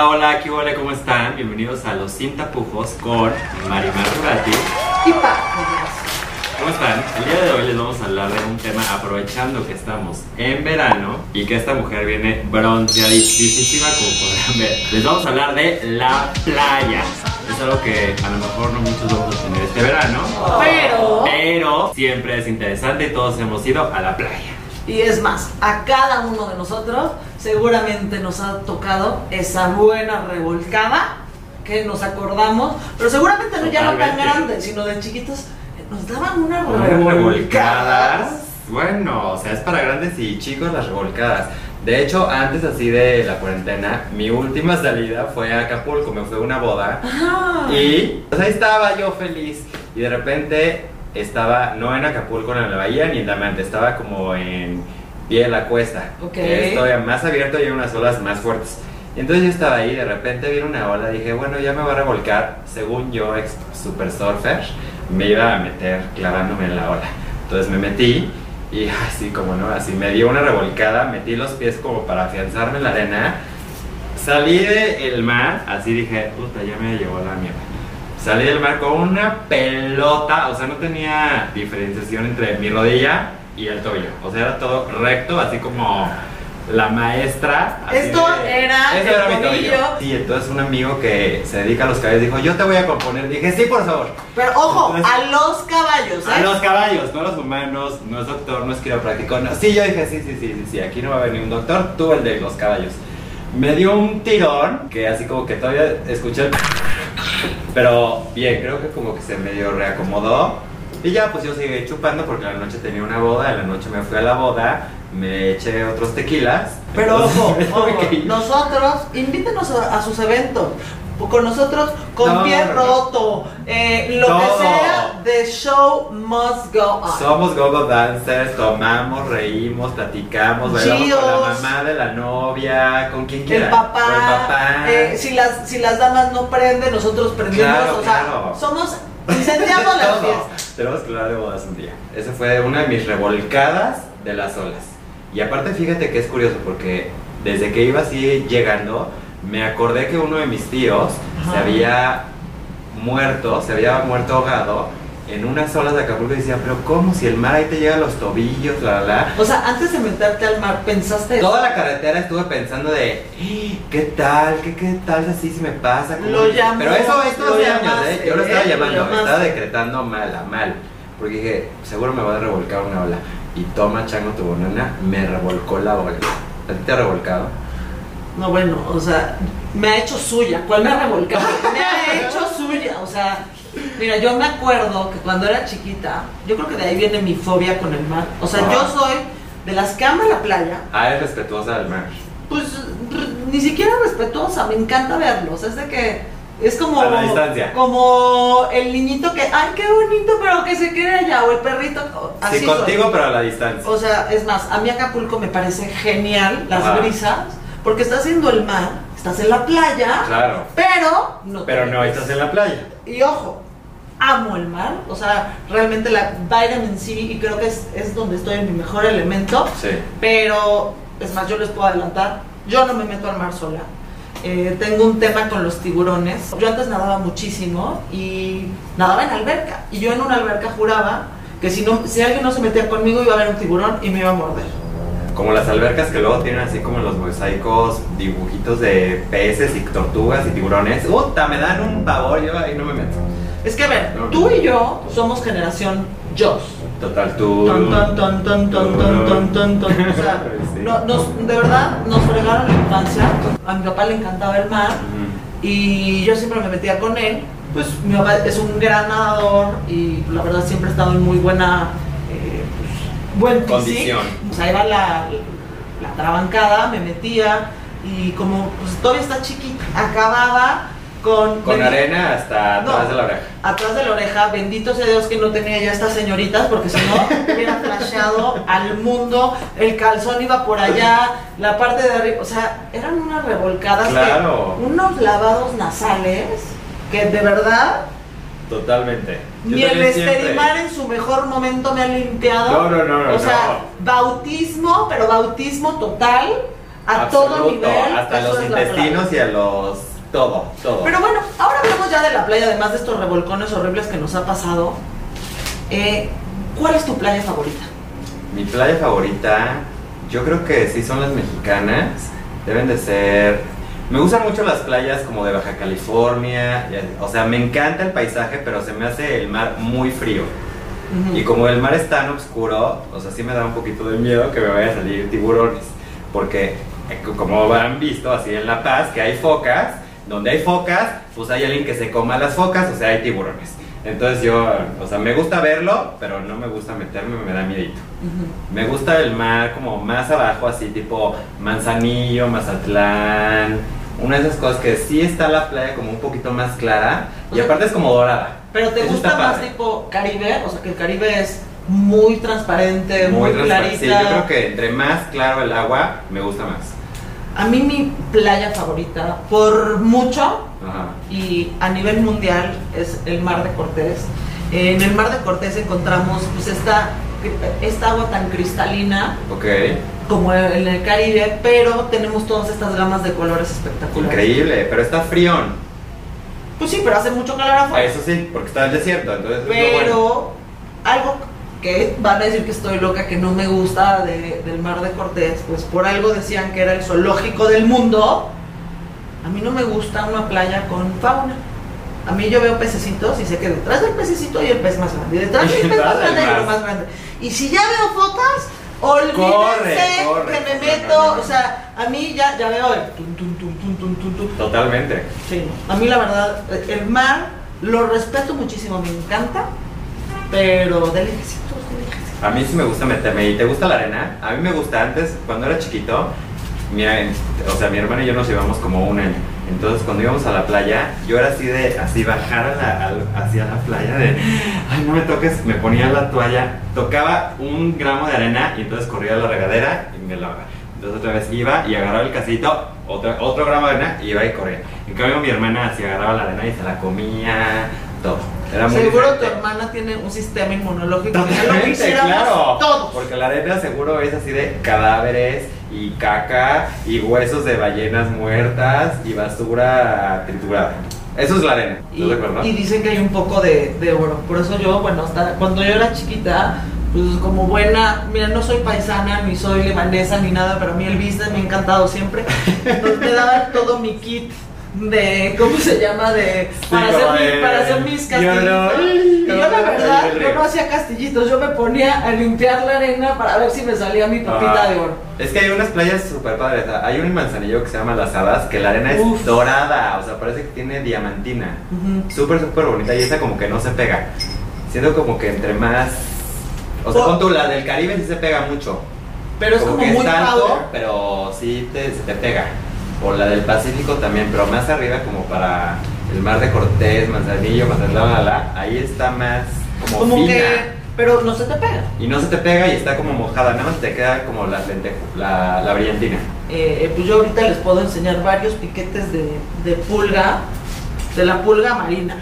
Hola, hola, ¿qué hola? ¿Cómo están? Bienvenidos a Los Sin Tapujos con Marimar Rurati. Y ¿Cómo están? El día de hoy les vamos a hablar de un tema aprovechando que estamos en verano y que esta mujer viene bronceadísima como podrán ver. Les vamos a hablar de la playa. Es algo que a lo mejor no muchos vamos a tener este verano, Pero, pero siempre es interesante y todos hemos ido a la playa. Y es más, a cada uno de nosotros seguramente nos ha tocado esa buena revolcada que nos acordamos, pero seguramente no ya no tan grandes, sino de chiquitos, nos daban unas Unas revolcadas. revolcadas. Bueno, o sea, es para grandes y chicos las revolcadas. De hecho, antes así de la cuarentena, mi última salida fue a Acapulco, me fue a una boda. Ah, Y pues ahí estaba yo feliz. Y de repente estaba no en Acapulco, en la bahía, ni en Diamante, estaba como en pie de la cuesta. Ok. que es todavía más abierto y hay unas olas más fuertes. Y entonces yo estaba ahí, de repente vi una ola, dije, bueno, ya me va a revolcar. Según yo, ex super surfer, me iba a meter clavándome en la ola. Entonces me metí y así como no, así me dio una revolcada, metí los pies como para afianzarme en la arena. Salí del mar, así dije, puta, ya me llevó la mierda. Salí del mar con una pelota, o sea, no tenía diferenciación entre mi rodilla y el tobillo. O sea, era todo recto, así como la maestra. Esto era Eso el era mi tobillo. tobillo. Sí, entonces un amigo que se dedica a los caballos dijo, yo te voy a componer. Dije, sí, por favor. pero ojo, Entonces- a los caballos, ¿eh? A los caballos, no a los humanos, no es doctor, no es quiropráctico, no. Sí, yo dije, sí, sí, sí, sí, sí, aquí no va a venir un doctor, tú el de los caballos. Me dio un tirón, que así como que todavía escuché el... Pero bien, creo que como que se medio reacomodó. Y ya, pues yo seguí chupando porque la noche tenía una boda, en la noche me fui a la boda, me eché otros tequilas. Pero ojo, entonces ojo, nosotros, invítenos a, a sus eventos. Con nosotros, con No, pie roto, eh, lo que sea, the show must go on. Somos go-go dancers, tomamos, reímos, platicamos, bailamos con Chidos. la mamá de la novia, con quien quiera. el papá, Con el papá. eh, si, las, si las damas no prenden, nosotros prendemos. Claro, o sea, somos, incendiamos las fiestas. Tenemos que hablar de bodas un día. Esa fue una de mis revolcadas de las olas. Y aparte, fíjate que es curioso porque desde que iba así llegando, me acordé que uno de mis tíos se Ajá. había muerto, se había muerto ahogado en unas olas de Acapulco y decía, pero ¿cómo? Si el mar ahí te llega a los tobillos, la, la, la. O sea, antes de meterte al mar, pensaste eso? Toda la carretera estuve pensando de, "¡Ah! ¿qué tal? ¿Qué, qué tal así si me pasa? ¿Cómo?". Lo llamó, Pero eso, esto lo hace años, ¿eh? Yo lo estaba ¿eh? Lo llamando, llamaste. estaba decretando mal, a mal. Porque dije, seguro me va a revolcar una ola. Y toma, chango, tu banana, me revolcó la ola. ¿A ti te ha revolcado? No, bueno, o sea, me ha hecho suya. ¿Cuál me ha revolcado? Me ha hecho suya. O sea, mira, yo me acuerdo que cuando era chiquita, yo creo que de ahí viene mi fobia con el mar. O sea, Ah. yo soy de las que ama la playa, Ah, eres respetuosa del mar. pues ni siquiera respetuosa, me encanta verlos. Es de que es como. A la distancia. Como el niñito que, ay, qué bonito, pero que se quede allá. O el perrito. Así sí, soy. contigo, pero a la distancia. O sea, es más, a mí Acapulco me parece genial las brisas, porque estás haciendo el mar, estás en la playa, Claro. pero no. Pero no metes. estás en la playa. Y ojo, amo el mar, o sea, realmente la vitamin C, y creo que es, es donde estoy en mi mejor elemento, Sí. pero es más, yo les puedo adelantar, yo no me meto al mar sola. Eh, tengo un tema con los tiburones. Yo antes nadaba muchísimo y nadaba en alberca. Y yo en una alberca juraba que si, no, si alguien no se metía conmigo iba a haber un tiburón y me iba a morder como las albercas que luego tienen así como los mosaicos, dibujitos de peces y tortugas y tiburones. Uta, me dan un pavor, yo ahí no me meto. Es que a ver, tú y yo somos generación Joss. Total, tú. Ton, ton, ton, ton, ton, ton, ton, ton, O sea, nos, de verdad nos fregaron la infancia. A mi papá le encantaba el mar y yo siempre me metía con él. Pues mi papá es un gran nadador y la verdad siempre ha estado en muy buena buen. Condición. O sea, iba la, la trabancada, me metía y como pues, todavía está chiquita, acababa con... Con arena hasta No. atrás de la oreja. atrás de la oreja, bendito sea Dios que no tenía ya estas señoritas, porque si no hubiera flasheado al mundo, el calzón iba por allá, la parte de arriba, o sea, eran unas revolcadas, que- Claro. unos lavados nasales, que de verdad, Totalmente. Yo ni el Esterimar en su mejor momento me ha limpiado. No, no, no, no, O sea, no. bautismo, pero bautismo total, a todo nivel. Hasta los intestinos y a los. Todo, todo. Pero bueno, ahora hablemos ya de la playa, además de estos revolcones horribles que nos ha pasado. Eh, ¿Cuál es tu playa favorita? Mi playa favorita, yo creo que sí son las mexicanas. Deben de ser. Me gustan mucho las playas como de Baja California. O sea, me encanta el paisaje, pero se me hace el mar muy frío. Y como el mar es tan oscuro, o sea, sí me da un poquito de miedo que me vayan a salir tiburones. Porque, eh, como han visto así en La Paz, que hay focas, donde hay focas, pues hay alguien que se coma las focas, o sea, hay tiburones. Entonces yo, o sea, me gusta verlo, pero no me gusta meterme, me da miedito. Ujú. Me gusta el mar como más abajo, así tipo Manzanillo, Mazatlán. Una de esas cosas que sí está la playa como un poquito más clara O y sea, aparte es como dorada. Pero te Eso gusta más padre. tipo Caribe, o sea que el Caribe es muy transparente, muy, transparente. clarita. Sí, yo creo que entre más claro el agua, me gusta más. A mí mi playa favorita, por mucho, Ajá. y a nivel mundial, es el Mar de Cortés. En el Mar de Cortés encontramos pues esta, esta agua tan cristalina como en el Caribe, pero tenemos todas estas gamas de colores espectaculares. Increíble, pero está frión. Pues sí, pero hace mucho calor afuera. Eso sí, porque está el desierto, entonces es lo bueno. Pero algo que van a decir que estoy loca, que no me gusta de- del mar de Cortés, pues por algo decían que era el zoológico del mundo. A mí no me gusta una playa con fauna. A mí yo veo pececitos y sé que detrás del pececito hay el pez más grande. Y detrás del pez más grande hay lo más grande. Y si ya veo focas, olvídense Corre, que me meto. no, no, no. O sea, a mí ya, ya veo el tum, tum, tum, tum, tum, tum, tum. Totalmente. Sí, a mí la verdad, el mar lo respeto muchísimo, me encanta, pero de lejecitos, de lejecitos. A mí sí me gusta meterme. ¿Y te gusta la arena? A mí me gusta antes, cuando era chiquito, mi, o sea, mi hermano y yo nos llevamos como un año. Entonces, cuando íbamos a la playa, yo era así de, así bajar a la, al- hacia la playa de, ay, no me toques, me ponía la toalla, tocaba un gramo de arena y entonces corría a la regadera y me lavaba. Entonces otra vez iba y agarraba el casito, otro, otro gramo de arena y iba y corría. En cambio mi hermana así agarraba la arena y se la comía, todo. Era muy Seguro tu hermana tiene un sistema inmunológico que lo quisiéramos claro. Porque la arena seguro es así de cadáveres y caca y huesos de ballenas muertas y basura triturada. Eso es la arena, Y, ¿estás de acuerdo? y dicen que hay un poco de, de oro. Por eso yo, bueno, hasta cuando yo era chiquita, pues como buena, mira, no soy paisana, ni soy libanesa, ni nada, pero a mí el business me ha encantado siempre. Entonces me daban todo mi kit de, ¿cómo se llama? De, para, hacer, mi- para hacer mis yo no- castillitos. Y yo la verdad, yo no hacía castillitos, yo me ponía a limpiar la arena para ver si me salía mi pepita Ah, de oro. Es que hay unas playas súper padres. Hay un Manzanillo que se llama Las Hadas, que la arena es dorada, o sea, parece que tiene diamantina. Ujú. Súper, súper bonita y esa como que no se pega. Siento como que entre más... O sea, Oh. con tu la del Caribe sí se pega mucho. Pero es como, que muy es powder. pero sí te, se te pega. O la del Pacífico también, pero más arriba como para el mar de Cortés, Manzanillo, Mazatlán, la, la, ahí está más como, Como fina. que, pero no se te pega. Y no se te pega y está como mojada, nada más te queda como la, lente- la, la brillantina. Eh, pues yo ahorita les puedo enseñar varios piquetes de, de pulga, de la pulga marina.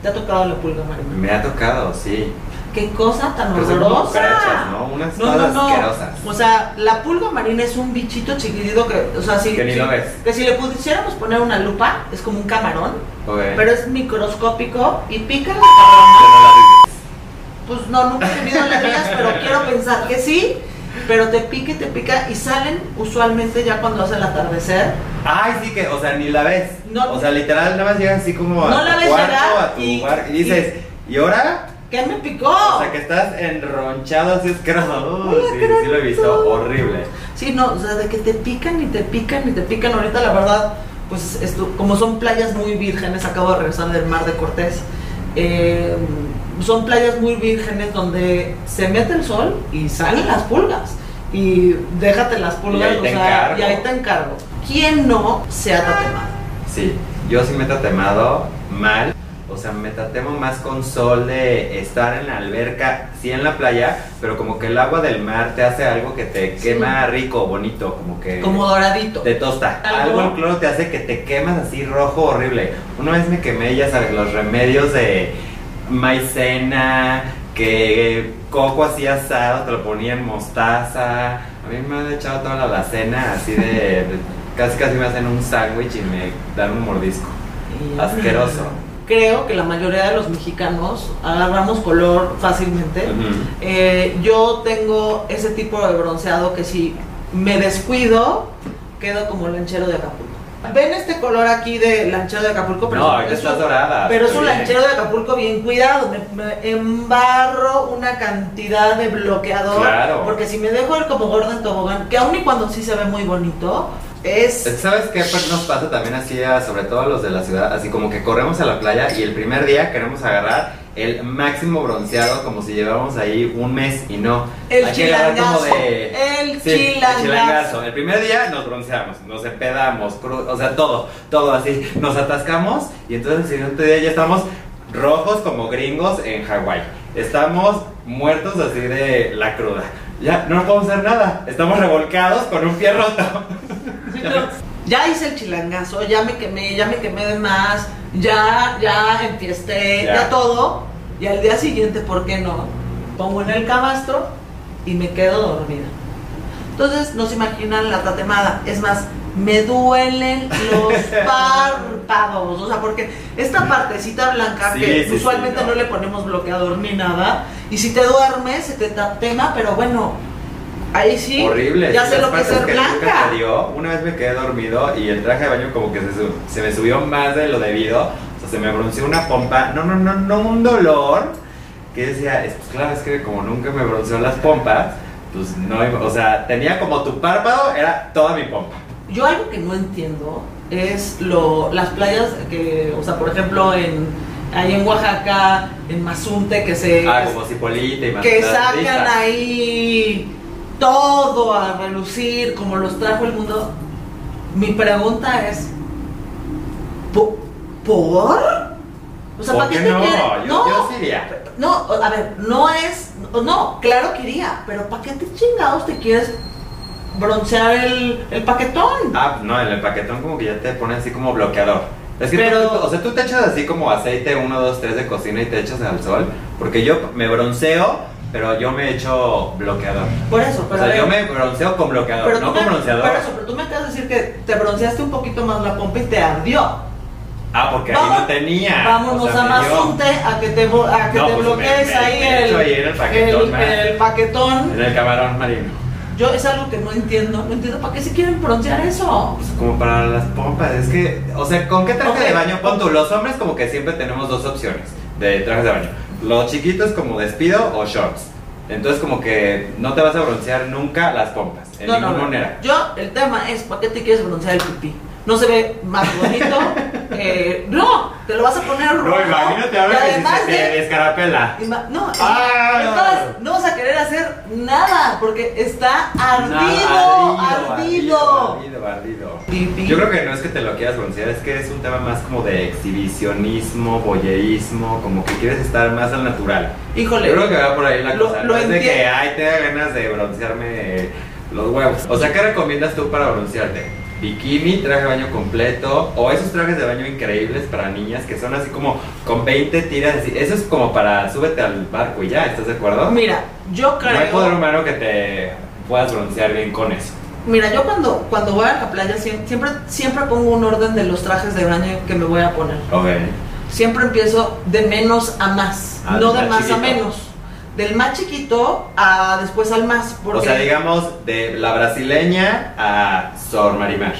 ¿Te ha tocado la pulga marina? Me ha tocado, sí. Qué cosa tan Pero como horrorosa. ¿no? Unas No, no, no. asquerosas. O sea, la pulga marina es un bichito chiquitito que, o sea, si, Que ni si- lo ves. que si le pudiéramos poner una lupa, es como un camarón, Ok. pero es microscópico y pica la no la vives. Pues no, nunca he tenido alergias, pero quiero pensar que sí. Pero te pica y te pica y salen usualmente ya cuando hace el atardecer. Ay, sí que, o sea, ni la ves. No. o sea, literal, nada más llegas así como No a la tu ves cuarto, llegar a tu y- bar, y dices, ¿y ahora? ¿Qué me picó? O sea, que estás enronchado así asqueroso. Uh, sí, sí lo he visto, horrible. Sí, no, o sea, de que te pican y te pican y te pican. Ahorita la verdad, pues esto, como son playas muy vírgenes, acabo de regresar del mar de Cortés. eh, son playas muy vírgenes donde se mete el sol y salen las pulgas. Y déjate las pulgas, Y ahí o te sea, encargo. y ahí te encargo. ¿Quién no se ha tatemado? Sí, yo sí me he tatemado mal. O sea, me tatemo más con sol de estar en la alberca, sí en la playa, pero como que el agua del mar te hace algo que te Sí. quema rico, bonito, como que Como doradito. te tosta. Algo- el cloro te hace que te quemas así rojo, horrible. Una vez me quemé, ya sabes, los remedios de maicena, que coco así asado, te lo ponían mostaza, A mí me han echado toda la alacena así de, de- casi casi me hacen un sándwich y me dan un mordisco. Asqueroso. Creo que la mayoría de los mexicanos agarramos color fácilmente. Eh, yo tengo ese tipo de bronceado que si me descuido, quedo como lanchero de Acapulco. Ven este color aquí de lanchero de Acapulco, pero, No, es, estás un, dorada. pero es un bien. lanchero de Acapulco bien cuidado. Me, me embarro una cantidad de bloqueador. Claro. Porque si me dejo el como gordo en tobogán, que aun y cuando sí se ve muy bonito, es. ¿Sabes qué pues nos pasa también así, a- sobre todo a los de la ciudad? Así como que corremos a la playa y el primer día queremos agarrar el máximo bronceado como si llevamos ahí un mes y no. El chilangazo. de- El Sí, el chilangazo. chilangazo. El primer día nos bronceamos, nos empedamos, cru- o sea, todo, todo así. Nos atascamos y entonces el siguiente día ya estamos rojos como gringos en Hawái. Estamos muertos así de la cruda. Ya no podemos hacer nada. Estamos revolcados con un pie roto. Ya hice el chilangazo, ya me quemé, ya me quemé de más, ya, ya enfiesté, Ya. ya. todo. Y al día siguiente, ¿por qué no? Pongo en el camastro y me quedo dormida. Entonces, no se imaginan la tatemada. Es más, me duelen los párpados. O sea, porque esta partecita blanca, Sí, que sí, sí, usualmente no. no. le ponemos bloqueador ni nada, y si te duermes, se te tatema, pero bueno, ahí sí, Horrible. ya sé lo que es ser nunca blanca. te dio. Una vez me quedé dormido y el traje de baño como que se, su- se me subió más de lo debido. O sea, se me bronceó una pompa. No, no, no, no, un dolor. Que decía, es, pues claro, es que como nunca me bronceó las pompas, pues no, o sea, tenía como tu párpado, era toda mi pompa. Yo algo que no entiendo es lo, las playas que, o sea, por ejemplo, en ahí en Oaxaca, en Mazunte, que se Ah, como cipolita y que sacan ahí todo a relucir, como los trajo el mundo. Mi pregunta es, ¿po- ¿por? O sea, ¿Por ¿para qué, te no? Yo- yo sí iría. No, a ver, no es, no, claro que iría, pero ¿para qué te chingados te quieres broncear el, el paquetón? Ah, no, en el paquetón como que ya te pone así como bloqueador. Es que Pero- tú, o sea, tú te echas así como aceite 1, 2, 3 de cocina y te echas al sol. Porque yo me bronceo, pero yo me echo bloqueador. Por eso, O pero a sea, ver, yo me bronceo con bloqueador, pero no con me- bronceador. Por eso, pero tú me acabas de decir que te bronceaste un poquito más la pompa y te ardió. Ah, porque ahí no tenía. Vámonos o sea, a Mazunte a que te, a que No, te pues bloquees me- me- ahí el, ahí en el paquetón, el- el paquetón. En el camarón marino. Yo es algo que no entiendo, no entiendo para qué se quieren broncear eso. Pues como para las pompas, es que, o sea, ¿con qué traje de baño? Pon tú, los hombres como que siempre tenemos dos opciones de trajes de baño. Los chiquitos como despido o shorts. Entonces como que no te vas a broncear nunca las pompas, en no, ninguna no, no. manera. Yo, el tema es, ¿para qué te quieres broncear el pipí? No se ve más bonito. eh, no, te lo vas a poner rojo. No, imagínate ahora que si además se te de- descarapela. No, Ah. es más, no vas a querer hacer nada porque está ardido, No, ardido. ardido. Yo creo que no es que te lo quieras broncear, es que es un tema más como de exhibicionismo, boyeísmo, como que quieres estar más al natural. Híjole. Yo creo que va por ahí la Lo- cosa. lo no es de que, ay, te da ganas de broncearme los huevos. O sea, ¿qué recomiendas tú para broncearte? Bikini, traje de baño completo, o esos trajes de baño increíbles para niñas que son así como con 20 tiras. así. Eso es como para súbete al barco y ya, ¿estás de acuerdo? Mira, yo creo. No hay poder humano que te puedas broncear bien con eso. Mira, yo cuando, cuando voy a la playa siem- siempre, siempre pongo un orden de los trajes de baño que me voy a poner. Ok. Siempre empiezo de menos a más, Ah, no de más a menos. Del más chiquito a después al más. Porque O sea, digamos, de la brasileña a Sor Marimar.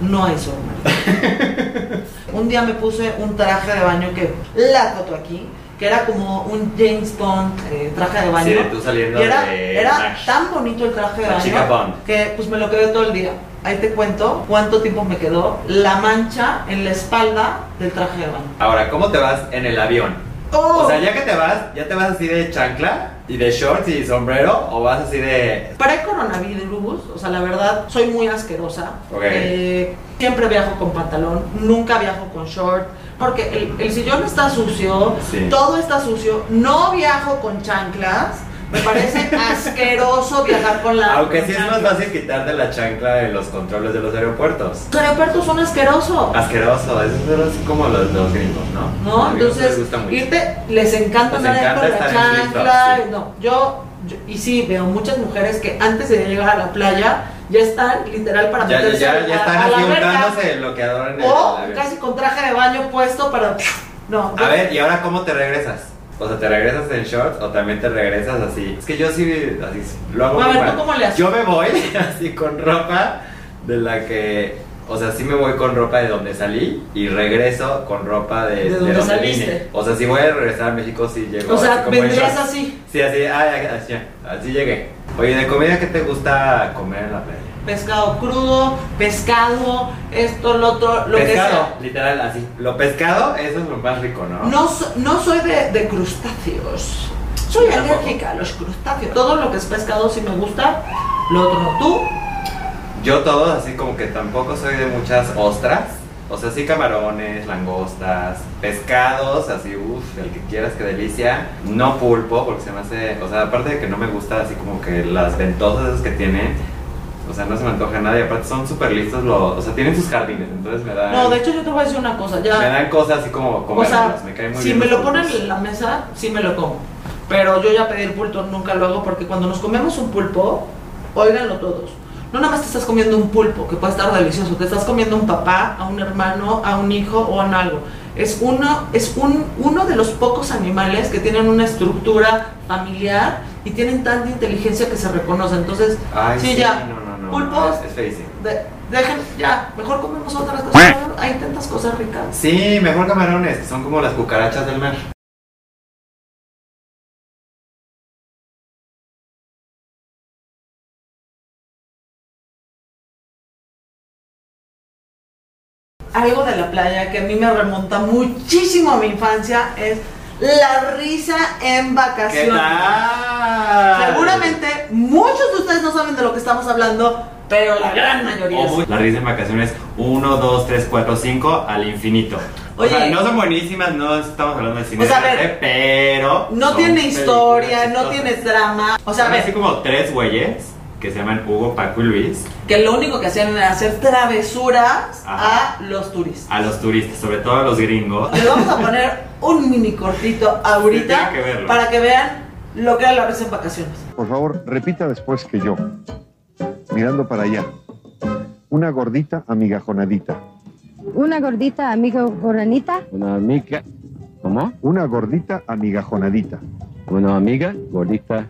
no hay sol. María. un día me puse un traje de baño que la foto aquí, que era como un James Bond eh, traje de baño. Sí, tú saliendo Y era, de era Nash. tan bonito el traje de La baño chica Bond. que pues me lo quedé todo el día. Ahí te cuento cuánto tiempo me quedó la mancha en la espalda del traje de baño. Ahora, ¿cómo te vas en el avión? ¡Oh! O sea, ya que te vas, ¿ya te vas así de chancla y de shorts y sombrero? ¿O vas así de Pre-coronavirus, o sea, la verdad, soy muy asquerosa. Ok. Eh, siempre viajo con pantalón, nunca viajo con short, porque el, el sillón está sucio, Sí. todo está sucio. No viajo con chanclas. Me parece asqueroso viajar con la. Aunque con sí es más fácil quitarte la chancla en los controles de los aeropuertos. Los aeropuertos son asquerosos. Asqueroso, eso es así como los, los gringos, ¿no? ¿No? Les Entonces, irte, les encanta Les andar ahí encanta con la chancla. sí. No, yo yo- y sí, veo muchas mujeres que antes de llegar a la playa ya están literal para Ya, meterse ya, ya están a así untándose el bloqueador en el, o casi con traje de baño puesto para... No, A ver, ¿y ahora cómo te regresas? O sea, ¿te regresas en shorts o también te regresas así? Es que yo sí, así, lo hago A ver, ¿tú cómo le haces? Yo me voy así con ropa de la que... O sea, sí me voy con ropa de donde salí y regreso con ropa de, De donde donde saliste. vine. O sea, si voy a regresar a México, sí llego o sea, así vendrías así, Sí, así, así, así llegué. Oye, ¿de comida qué te gusta comer en la playa? Pescado crudo, pescado, esto, lo otro, lo pescado, que literal, así. Lo pescado, eso es lo más rico, ¿no? sea. No, no soy de, de crustáceos. Soy alérgica a los crustáceos. Todo lo que es pescado sí me gusta, lo otro no. ¿Tú? Yo todo, así como que tampoco soy de muchas ostras. O sea, sí camarones, langostas, pescados, así, uff, el que quieras, que delicia. No pulpo, porque se me hace, o sea, aparte de que no me gusta así como que las ventosas esas que tienen, o sea, no se me antoja nada y aparte son súper listos, los, o sea, tienen sus jardines, entonces me dan, No, de hecho yo te voy a decir una cosa, ya. me dan cosas así como O sea, comérmelos, me caen muy si bien me lo ponen en la mesa, sí me lo como. Pero yo ya pedir pulpo nunca lo hago porque cuando nos comemos un pulpo, óiganlo todos. No nada más te estás comiendo un pulpo, que puede estar delicioso, te estás comiendo a un papá, a un hermano, a un hijo o a algo. Es uno, es un, uno de los pocos animales que tienen una estructura familiar y tienen tanta inteligencia que se reconoce. Entonces, Ay, sí, ya. no, Pulpos. es, es feísimo. de- dejen, ya, mejor comemos otras cosas. Hay tantas cosas ricas. Sí, mejor camarones, que son como las cucarachas del mar. algo de la playa que a mí me remonta muchísimo a mi infancia es la risa en ¿Qué vacaciones. tal? Seguramente muchos de ustedes no saben de lo que estamos hablando, pero la gran mayoría O sí. muy- La risa en vacaciones 1, 2, 3, 4, 5 al infinito. Oye. o sea, no son buenísimas, no estamos hablando de cine, O sea, ver, pero. No tiene historia, no chistosas. tiene drama. O sea, a así como tres güeyes que se llaman Hugo, Paco y Luis que lo único que hacían era hacer travesuras Ajá. a los turistas. a los turistas, sobre todo a los gringos. Les vamos a poner un mini cortito ahorita Sí, que para que vean lo que era la risa en vacaciones. Por favor, repita después que yo, mirando para allá. Una gordita amigajonadita. Una gordita amiga goranita. Una amiga, ¿cómo? Una gordita amigajonadita. Una amiga gordita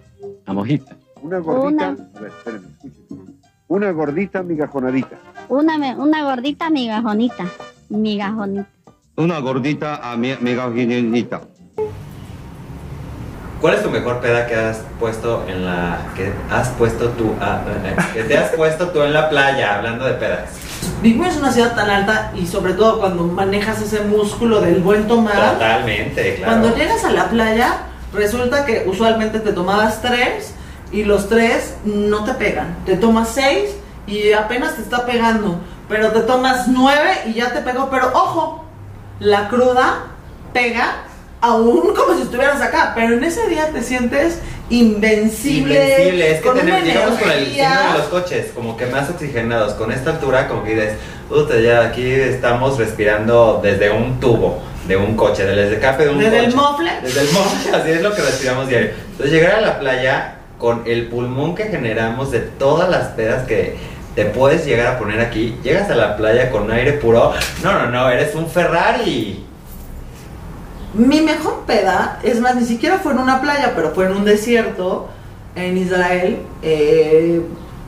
amojita. Una gordita. Una. A ver, espérenme. Una gordita amigajonadita. Una, me- una gordita migajonita. Migajonita. Una gordita amigajonita. ¿Cuál es tu mejor peda que has puesto en la. que has puesto tú. ah, eh, que te has puesto tú en la playa, hablando de pedas? Vivimos en una ciudad tan alta y sobre todo cuando manejas ese músculo del buen tomar. Totalmente, claro. Cuando llegas a la playa, resulta que usualmente te tomabas tres y los tres no te pegan. Te tomas seis y apenas te está pegando. Pero te tomas nueve y ya te pegó. Pero ojo, la cruda pega aún como si estuvieras acá. Pero en ese día te sientes invencible. Invencible, es que con llegamos con el signo de los coches, como que más oxigenados. Con esta altura, como que dices, puta, ya aquí estamos respirando desde un tubo de un coche, del escape de un Desde coche. el mofle. Desde el mofle, así es lo que respiramos diario. Entonces, llegar a la playa con el pulmón que generamos de todas las pedas que te puedes llegar a poner aquí, llegas a la playa con aire puro. No, no, no, eres un Ferrari. Mi mejor peda, es más, ni siquiera fue en una playa, pero fue en un desierto en Israel. Eh,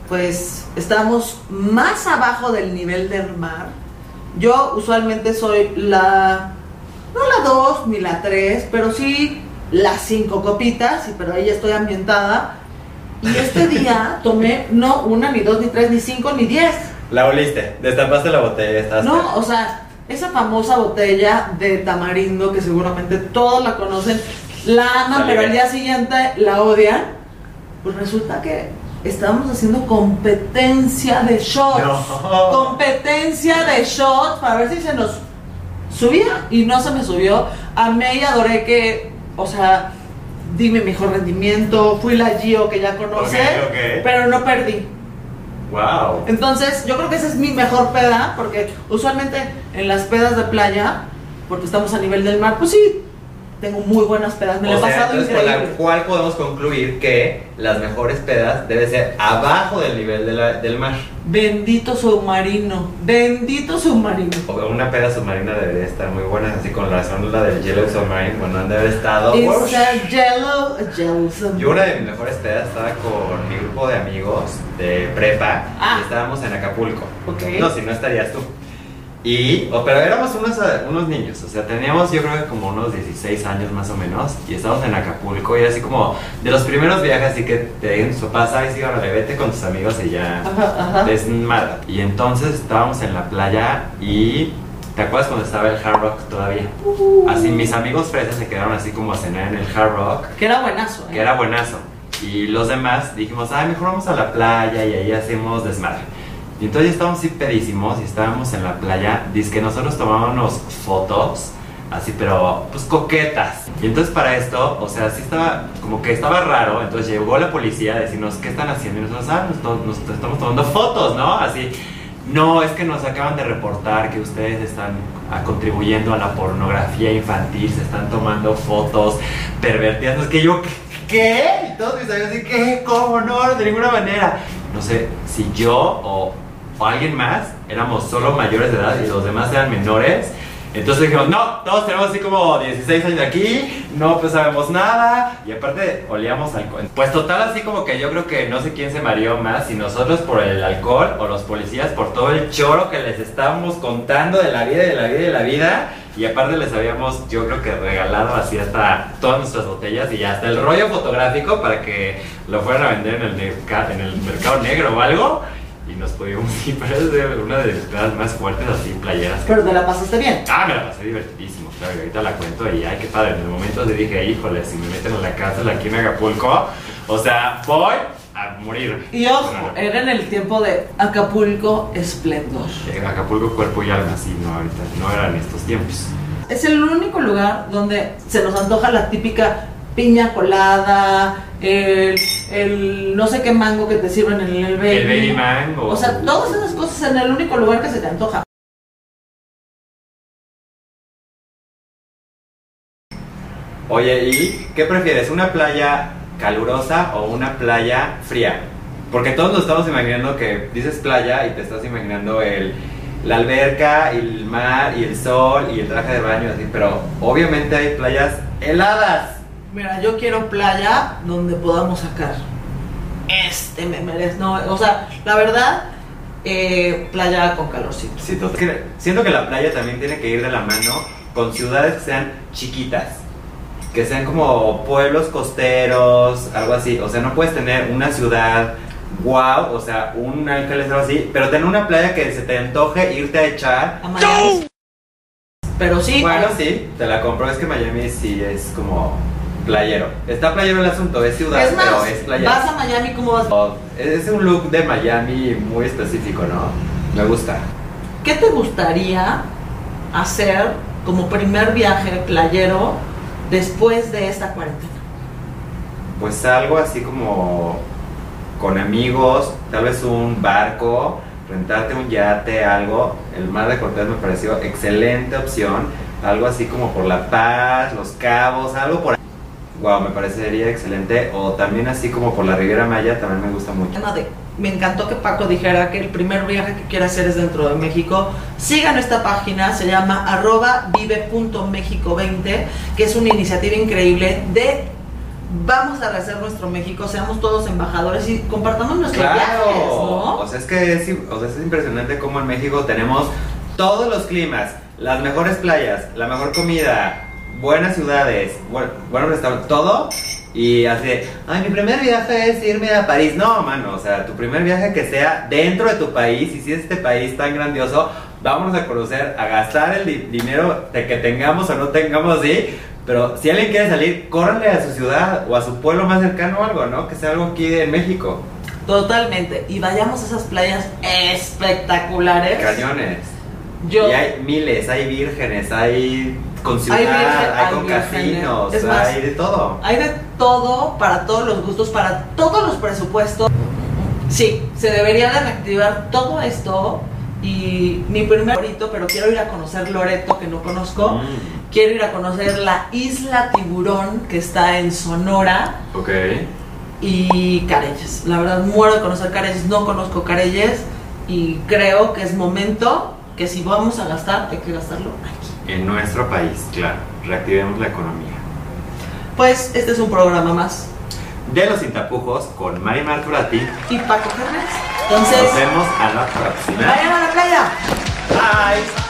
pues estamos más abajo del nivel del mar. Yo usualmente soy la, no la 2 ni la 3, pero sí las 5 copitas, pero ahí estoy ambientada. Y este día tomé no una, ni dos, ni tres, ni cinco, ni diez. La oliste, destapaste la botella, estás. No, o sea, esa famosa botella de tamarindo que seguramente todos la conocen, la aman, pero al día siguiente la odian. Pues resulta que estábamos haciendo competencia de shots. No. Competencia de shots para ver si se nos subía y no se me subió. Amé y adoré que, o sea, di mi mejor rendimiento, fui la Gio que ya conoce, pero no perdí. Wow. Entonces, yo creo que esa es mi mejor peda, porque usualmente en las pedas de playa, porque estamos a nivel del mar, pues sí, tengo muy buenas pedas, me la O he sea, pasado entonces, con la increíble. cual podemos concluir que las mejores pedas deben ser abajo del nivel de la- del mar. Bendito submarino, bendito submarino. O Una peda submarina debería estar muy buena, así con la del Yellow Submarine, bueno, han de haber estado. It's a yellow, yellow submarine. Yo una de mis mejores pedas estaba con mi grupo de amigos de prepa Ah. y estábamos en Acapulco. Ok. No, si no estarías tú. Y, pero éramos unos, unos niños, o sea, teníamos yo creo que como unos 16 años más o menos, y estábamos en Acapulco, y así como de los primeros viajes, así que te digan tus papás, ay, sí, órale, vete con tus amigos y ya Ajá, ajá. desmada. Y entonces estábamos en la playa y. ¿Te acuerdas cuando estaba el Hard Rock todavía? Uh. Así mis amigos fresas se quedaron así como a cenar en el Hard Rock Que era buenazo. ¿eh? que era buenazo. Y los demás dijimos, ay, mejor vamos a la playa y ahí hacemos desmadre. Y entonces estábamos así pedísimos y estábamos en la playa. Dice que nosotros tomábamos fotos, así, pero pues coquetas. Y entonces para esto, o sea, sí estaba, como que estaba raro. Entonces llegó la policía a decirnos, ¿qué están haciendo? Y nosotros, ah, nos, nos estamos tomando fotos, ¿no? Así. No, es que nos acaban de reportar que ustedes están ah, contribuyendo a la pornografía infantil, se están tomando fotos pervertidas. Es que yo, ¿qué? Y todos mis amigos ¿qué? ¿Cómo? No, de ninguna manera. No sé si yo o, o alguien más éramos solo mayores de edad y los demás eran menores. Entonces dijimos, no, todos tenemos así como 16 años aquí, no pues sabemos nada y aparte olíamos alcohol. Pues total así como que yo creo que no sé quién se mareó más, si nosotros por el alcohol o los policías por todo el choro que les estábamos contando de la vida, de la vida, de la vida. Y aparte les habíamos, yo creo que regalado así hasta todas nuestras botellas y hasta el rollo fotográfico para que lo fueran a vender en el, en el mercado negro o algo. Y nos pudimos ir, pero es una de las pedas más fuertes así, playeras. Pero te la pasaste bien. Ah, me la pasé divertidísimo, claro, y ahorita la cuento y ay, qué padre. En el momento te dije, híjole, si me meten en la cárcel aquí en Acapulco, o sea, voy a morir. Y ojo, No, no, no. era en el tiempo de Acapulco Esplendor. En Acapulco, cuerpo y alma, sí, no, ahorita no eran estos tiempos. Es el único lugar donde se nos antoja la típica piña colada, el, el no sé qué mango que te sirven en el baby. El baby mango. O sea, todas esas cosas en el único lugar que se te antoja. Oye, ¿y qué prefieres? ¿Una playa calurosa o una playa fría? Porque todos nos estamos imaginando que dices playa y te estás imaginando el, la alberca, y el mar y el sol y el traje de baño, así, pero obviamente hay playas heladas. Mira, yo quiero playa donde podamos sacar. Este me merece. No, o sea, la verdad, eh, playa con calorcito. Sí, siento que la playa también tiene que ir de la mano con ciudades que sean chiquitas. Que sean como pueblos costeros, algo así. O sea, no puedes tener una ciudad wow, o sea, un ángeles o algo así, pero tener una playa que se te antoje irte a echar. A Miami. Pero sí, Bueno, sí, te la compro. Es que Miami sí es como playero. Está playero el asunto, es ciudad, es más, pero es playero. vas a Miami, ¿cómo vas? Es un look de Miami muy específico, ¿no? Me gusta. ¿Qué te gustaría hacer como primer viaje playero después de esta cuarentena? Pues algo así como con amigos, tal vez un barco, rentarte un yate, algo. El mar de Cortés me pareció excelente opción. Algo así como por La Paz, Los Cabos, algo por ahí. Wow, me parecería excelente. O también así como por la Riviera Maya, también me gusta mucho. Me encantó que Paco dijera que el primer viaje que quiere hacer es dentro de México. Sigan esta página, se llama arroba vive.mexico20, que es una iniciativa increíble de vamos a rehacer nuestro México, seamos todos embajadores y compartamos nuestros viajes, ¿no? O sea, es que es, o sea, es impresionante cómo en México tenemos todos los climas, las mejores playas, la mejor comida, buenas ciudades, buen- buenos restaurantes, todo. Y así de, ay, mi primer viaje es irme a París. No, mano, o sea, tu primer viaje que sea dentro de tu país, y si es este país tan grandioso, vámonos a conocer, a gastar el di- dinero de que tengamos o no tengamos, sí. Pero si alguien quiere salir, córranle a su ciudad o a su pueblo más cercano o algo, ¿no? Que sea algo aquí en México. Totalmente. Y vayamos a esas playas espectaculares. Cañones. Yo Y hay miles, hay vírgenes, hay con ciudad, Hay hay, virgen- hay con casinos, Es más, hay de todo. Hay de todo, para todos los gustos, para todos los presupuestos. Sí, se debería de reactivar todo esto. Y mi primer favorito, pero quiero ir a conocer Loreto, que no conozco. Mm. Quiero ir a conocer la isla Tiburón que está en Sonora Ok. y Careyes. La verdad, muero de conocer Careyes, no conozco Careyes y creo que es momento que si vamos a gastar, hay que gastarlo aquí. En nuestro país, claro. Reactivemos la economía. Pues este es un programa más. De los sin tapujos con Mari Marturati. Y Paco Fernández. Entonces, Nos vemos a la próxima. vayan a la playa. Bye.